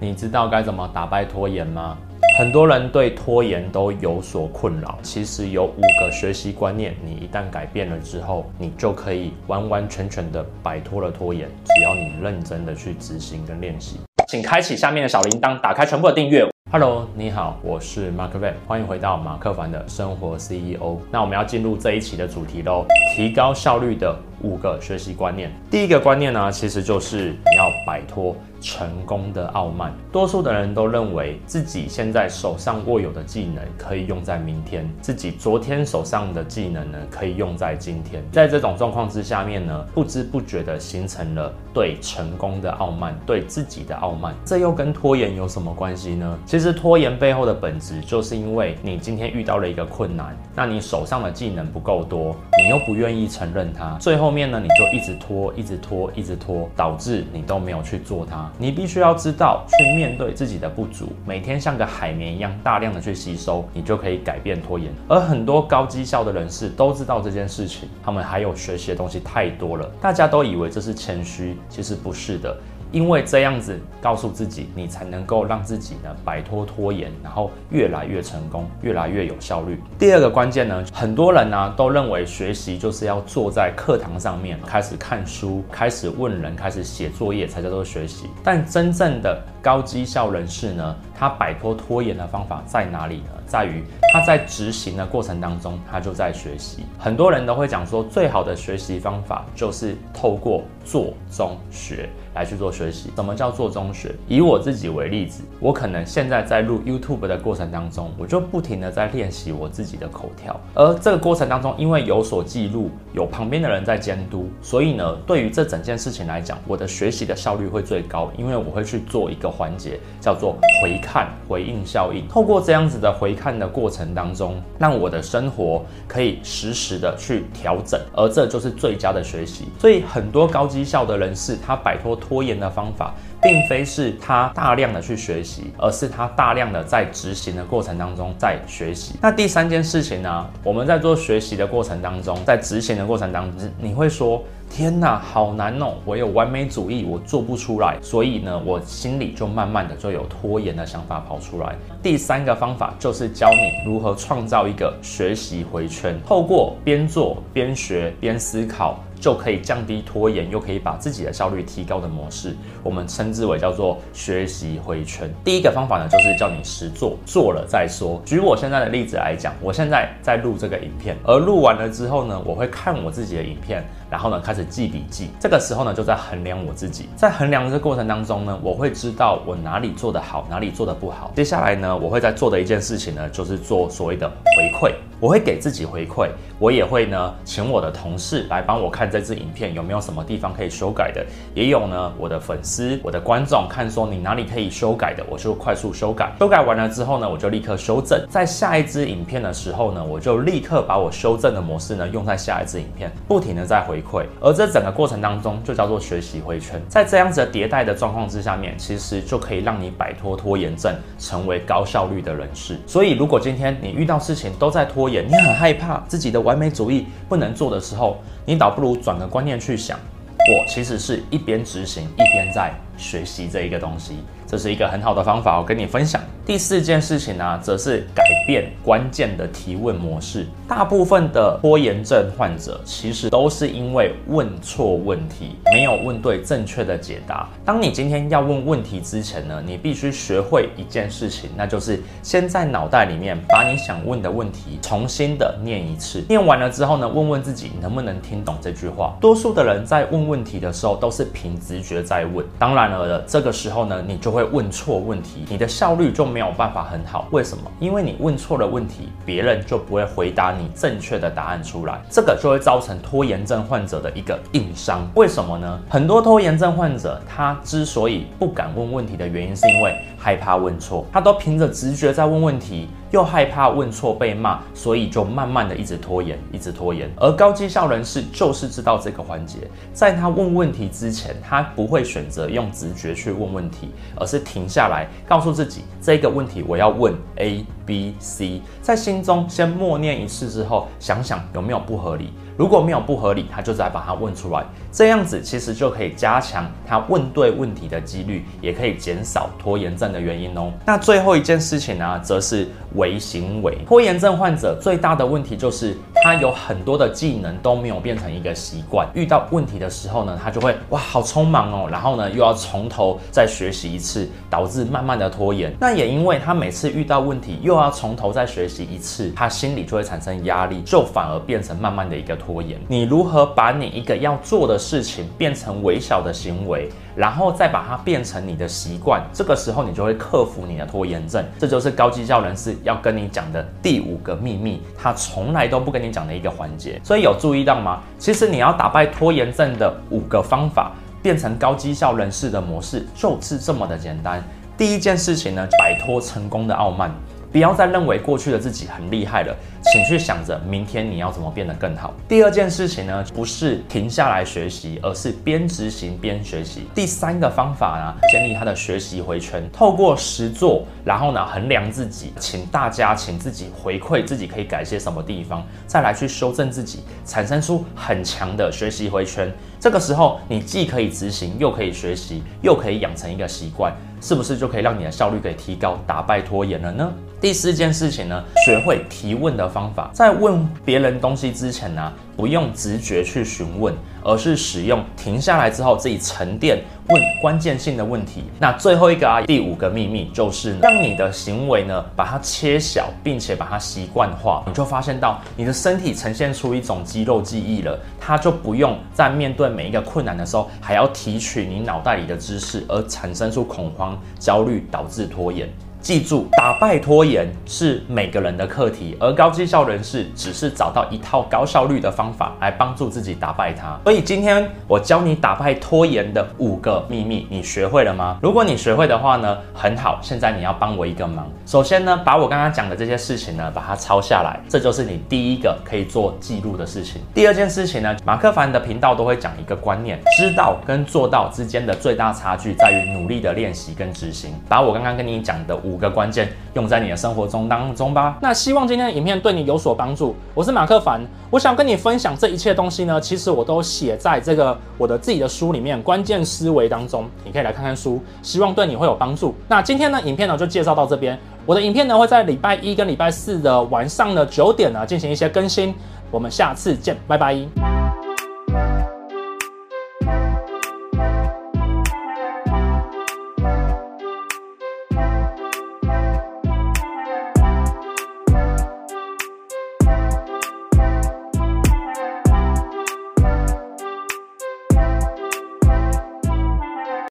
你知道该怎么打败拖延吗？很多人对拖延都有所困扰。其实有五个学习观念，你一旦改变了之后，你就可以完完全全的摆脱了拖延。只要你认真的去执行跟练习，请开启下面的小铃铛，打开全部的订阅。Hello，你好，我是 Mark Van，欢迎回到马克凡的生活 CEO。那我们要进入这一期的主题喽，提高效率的五个学习观念。第一个观念呢，其实就是你要摆脱。成功的傲慢，多数的人都认为自己现在手上握有的技能可以用在明天，自己昨天手上的技能呢可以用在今天。在这种状况之下面呢，不知不觉的形成了对成功的傲慢，对自己的傲慢。这又跟拖延有什么关系呢？其实拖延背后的本质就是因为你今天遇到了一个困难，那你手上的技能不够多，你又不愿意承认它，最后面呢你就一直拖，一直拖，一直拖，导致你都没有去做它。你必须要知道去面对自己的不足，每天像个海绵一样大量的去吸收，你就可以改变拖延。而很多高绩效的人士都知道这件事情，他们还有学习的东西太多了，大家都以为这是谦虚，其实不是的。因为这样子告诉自己，你才能够让自己呢摆脱拖延，然后越来越成功，越来越有效率。第二个关键呢，很多人呢都认为学习就是要坐在课堂上面开始看书，开始问人，开始写作业才叫做学习。但真正的高绩效人士呢，他摆脱拖延的方法在哪里呢？在于他在执行的过程当中，他就在学习。很多人都会讲说，最好的学习方法就是透过做中学来去做学习。什么叫做中学？以我自己为例子，我可能现在在录 YouTube 的过程当中，我就不停的在练习我自己的口条。而这个过程当中，因为有所记录，有旁边的人在监督，所以呢，对于这整件事情来讲，我的学习的效率会最高，因为我会去做一个环节，叫做回看回应效应。透过这样子的回看的过程当中，让我的生活可以实时的去调整，而这就是最佳的学习。所以很多高绩效的人士，他摆脱拖延的方法，并非是他大量的去学习，而是他大量的在执行的过程当中在学习。那第三件事情呢？我们在做学习的过程当中，在执行的过程当中，你会说。天哪，好难哦！我有完美主义，我做不出来，所以呢，我心里就慢慢的就有拖延的想法跑出来。第三个方法就是教你如何创造一个学习回圈，透过边做边学边思考。就可以降低拖延，又可以把自己的效率提高的模式，我们称称之为叫做学习回圈。第一个方法呢，就是叫你实做，做了再说。举我现在的例子来讲，我现在在录这个影片，而录完了之后呢，我会看我自己的影片，然后呢开始记笔记。这个时候呢，就在衡量我自己，在衡量的这个过程当中呢，我会知道我哪里做得好，哪里做得不好。接下来呢，我会在做的一件事情呢，就是做所谓的回馈。我会给自己回馈，我也会呢，请我的同事来帮我看这支影片有没有什么地方可以修改的，也有呢，我的粉丝、我的观众看说你哪里可以修改的，我就快速修改。修改完了之后呢，我就立刻修正。在下一支影片的时候呢，我就立刻把我修正的模式呢用在下一支影片，不停的在回馈。而这整个过程当中就叫做学习回圈。在这样子的迭代的状况之下面，其实就可以让你摆脱拖延症，成为高效率的人士。所以如果今天你遇到事情都在拖延，你很害怕自己的完美主义不能做的时候，你倒不如转个观念去想，我其实是一边执行一边在学习这一个东西，这是一个很好的方法，我跟你分享。第四件事情呢、则是改变关键的提问模式。大部分的拖延症患者其实都是因为问错问题，没有问对正确的解答。当你今天要问问题之前呢，你必须学会一件事情，那就是先在脑袋里面把你想问的问题重新的念一次。念完了之后呢，问问自己能不能听懂这句话。多数的人在问问题的时候都是凭直觉在问，当然这个时候呢，你就会问错问题，你的效率就。没有办法很好，为什么？因为你问错了问题，别人就不会回答你正确的答案出来，这个就会造成拖延症患者的一个硬伤。为什么呢？很多拖延症患者他之所以不敢问问题的原因，是因为害怕问错，他都凭着直觉在问问题。又害怕问错被骂，所以就慢慢的一直拖延，一直拖延。而高绩效人士就是知道这个环节，在他问问题之前，他不会选择用直觉去问问题，而是停下来，告诉自己这个问题我要问 A、B、C，在心中先默念一次之后，想想有没有不合理。如果没有不合理，他就再把它问出来，这样子其实就可以加强他问对问题的几率，也可以减少拖延症的原因哦。那最后一件事情呢，则是微行为。拖延症患者最大的问题就是他有很多的技能都没有变成一个习惯，遇到问题的时候呢，他就会哇好匆忙哦，然后呢又要从头再学习一次，导致慢慢的拖延。那也因为他每次遇到问题又要从头再学习一次，他心里就会产生压力，就反而变成慢慢的一个拖延。你如何把你一个要做的事情变成微小的行为，然后再把它变成你的习惯，这个时候你就会克服你的拖延症。这就是高绩效人士要跟你讲的第五个秘密，他从来都不跟你讲的一个环节。所以有注意到吗？其实你要打败拖延症的五个方法，变成高绩效人士的模式，就是这么的简单。第一件事情呢，摆脱成功的傲慢。不要再认为过去的自己很厉害了，请去想着明天你要怎么变得更好。第二件事情呢，不是停下来学习，而是边执行边学习。第三个方法呢，建立他的学习回圈，透过实作，然后呢衡量自己，请大家请自己回馈自己可以改些什么地方，再来去修正自己，产生出很强的学习回圈。这个时候，你既可以执行，又可以学习，又可以养成一个习惯，是不是就可以让你的效率给提高，打败拖延了呢？第四件事情呢，学会提问的方法，在问别人东西之前呢，不用直觉去询问，而是使用停下来之后自己沉淀，问关键性的问题。那最后一个啊，第五个秘密就是让你的行为呢，把它切小，并且把它习惯化，你就发现到你的身体呈现出一种肌肉记忆了，它就不用在面对每一个困难的时候，还要提取你脑袋里的知识，而产生出恐慌、焦虑，导致拖延。记住，打败拖延是每个人的课题，而高绩效人士只是找到一套高效率的方法来帮助自己打败它。所以今天我教你打败拖延的五个秘密，你学会了吗？如果你学会的话呢，很好。现在你要帮我一个忙，首先呢，把我刚刚讲的这些事情呢，把它抄下来，这就是你第一个可以做记录的事情。第二件事情呢，马克凡的频道都会讲一个观念：知道跟做到之间的最大差距在于努力的练习跟执行。把我刚刚跟你讲的五个关键用在你的生活中当中吧。那希望今天的影片对你有所帮助。我是马克凡，我想跟你分享这一切东西呢，其实我都写在这个我的自己的书里面《关键思维》当中，你可以来看看书，希望对你会有帮助。那今天呢，影片呢就介绍到这边。我的影片呢会在礼拜一跟礼拜四的晚上的九点呢进行一些更新。我们下次见，拜拜。